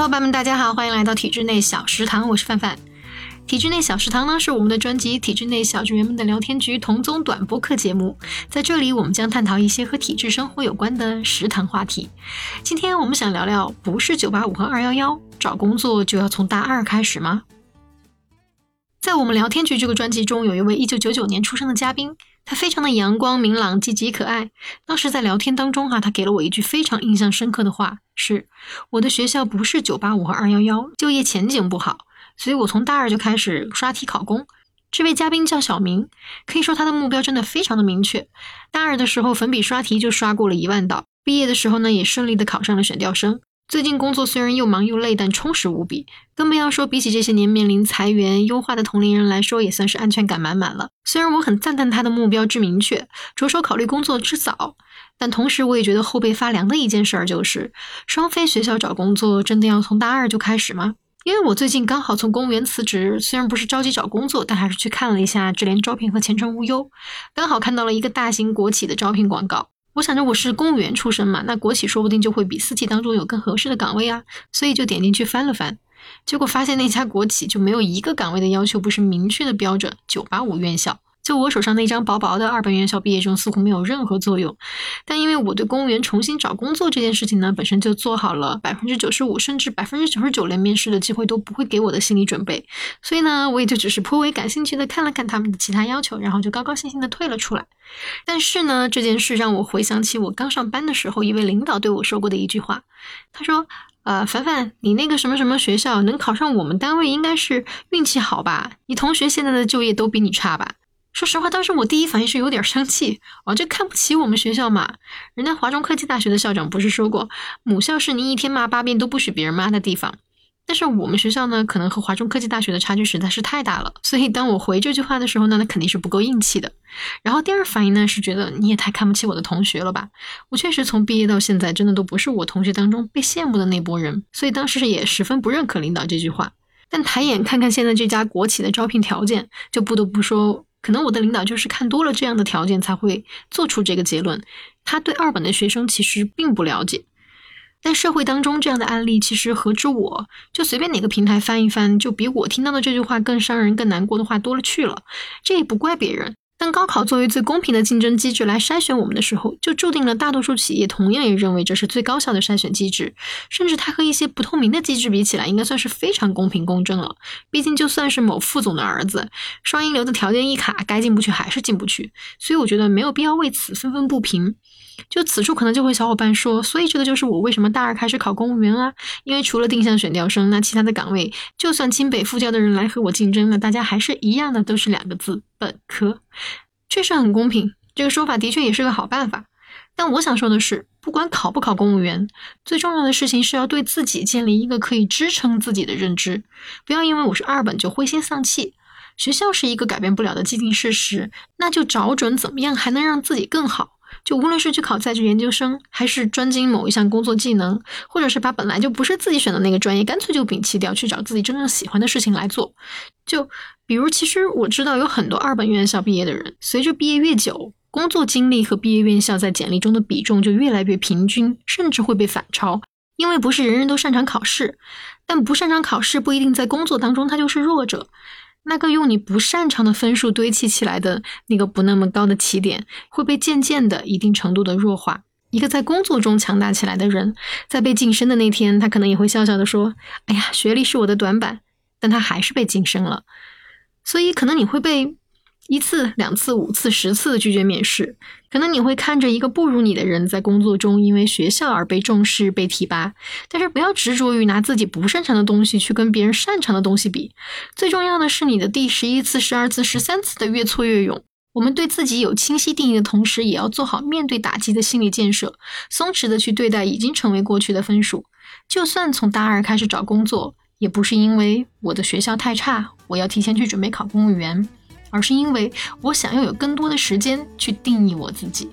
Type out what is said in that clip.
小伙伴们，大家好，欢迎来到体制内小食堂，我是范范。体制内小食堂呢，是我们的专辑《体制内小职员们的聊天局》同宗短播客节目，在这里我们将探讨一些和体制生活有关的食堂话题。今天我们想聊聊，不是985和211，，找工作就要从大二开始吗？在我们聊天局这个专辑中，有一位一九九九年出生的嘉宾，他非常的阳光明朗、积极可爱。当时在聊天当中哈，他给了我一句非常印象深刻的话，是我的学校不是九八五和二幺幺，就业前景不好。所以我从大二就开始刷题考公。这位嘉宾叫小明，可以说他的目标真的非常的明确。大二的时候粉笔刷题就刷过了一万道，毕业的时候呢也顺利的考上了选调生。最近工作虽然又忙又累，但充实无比。更不要说比起这些年面临裁员优化的同龄人来说，也算是安全感满满了。虽然我很赞叹他的目标之明确，着手考虑工作之早，但同时我也觉得后背发凉的一件事儿就是，双非学校找工作真的要从大二就开始吗？因为我最近刚好从公务员辞职，虽然不是着急找工作，但还是去看了一下智联招聘和前程无忧，刚好看到了一个大型国企的招聘广告。我想着我是公务员出身嘛，那国企说不定就会比私企当中有更合适的岗位啊，所以就点进去翻了翻，结果发现那家国企就没有一个岗位的要求不是明确的标着九八五院校。就我手上那张薄薄的二本院校毕业证似乎没有任何作用，但因为我对公务员重新找工作这件事情呢，本身就做好了百分之九十五甚至百分之九十九连面试的机会都不会给我的心理准备，所以呢，我也就只是颇为感兴趣的看了看他们的其他要求，然后就高高兴兴的退了出来。但是呢，这件事让我回想起我刚上班的时候，一位领导对我说过的一句话，他说：“呃，凡凡，你那个什么什么学校能考上我们单位，应该是运气好吧？你同学现在的就业都比你差吧？”说实话，当时我第一反应是有点生气，哦，这看不起我们学校嘛？人家华中科技大学的校长不是说过，母校是你一天骂八遍都不许别人骂的地方。但是我们学校呢，可能和华中科技大学的差距实在是太大了，所以当我回这句话的时候呢，那肯定是不够硬气的。然后第二反应呢，是觉得你也太看不起我的同学了吧？我确实从毕业到现在，真的都不是我同学当中被羡慕的那波人，所以当时也十分不认可领导这句话。但抬眼看看现在这家国企的招聘条件，就不得不说。可能我的领导就是看多了这样的条件，才会做出这个结论。他对二本的学生其实并不了解，在社会当中这样的案例，其实何止我就随便哪个平台翻一翻，就比我听到的这句话更伤人、更难过的话多了去了。这也不怪别人。当高考作为最公平的竞争机制来筛选我们的时候，就注定了大多数企业同样也认为这是最高效的筛选机制，甚至它和一些不透明的机制比起来，应该算是非常公平公正了。毕竟就算是某副总的儿子，双一流的条件一卡，该进不去还是进不去。所以我觉得没有必要为此愤愤不平。就此处可能就会小伙伴说，所以这个就是我为什么大二开始考公务员啊？因为除了定向选调生，那其他的岗位，就算清北复交的人来和我竞争，那大家还是一样的，都是两个字：本科。确实很公平，这个说法的确也是个好办法。但我想说的是，不管考不考公务员，最重要的事情是要对自己建立一个可以支撑自己的认知，不要因为我是二本就灰心丧气。学校是一个改变不了的既定事实，那就找准怎么样还能让自己更好。就无论是去考在职研究生，还是专精某一项工作技能，或者是把本来就不是自己选的那个专业，干脆就摒弃掉，去找自己真正喜欢的事情来做。就比如，其实我知道有很多二本院校毕业的人，随着毕业越久，工作经历和毕业院校在简历中的比重就越来越平均，甚至会被反超。因为不是人人都擅长考试，但不擅长考试不一定在工作当中他就是弱者。那个用你不擅长的分数堆砌起来的那个不那么高的起点，会被渐渐的一定程度的弱化。一个在工作中强大起来的人，在被晋升的那天，他可能也会笑笑的说：“哎呀，学历是我的短板。”但他还是被晋升了。所以，可能你会被。一次、两次、五次、十次的拒绝面试，可能你会看着一个不如你的人在工作中因为学校而被重视、被提拔。但是不要执着于拿自己不擅长的东西去跟别人擅长的东西比。最重要的是你的第十一次、十二次、十三次的越挫越勇。我们对自己有清晰定义的同时，也要做好面对打击的心理建设，松弛的去对待已经成为过去的分数。就算从大二开始找工作，也不是因为我的学校太差，我要提前去准备考公务员。而是因为我想要有更多的时间去定义我自己。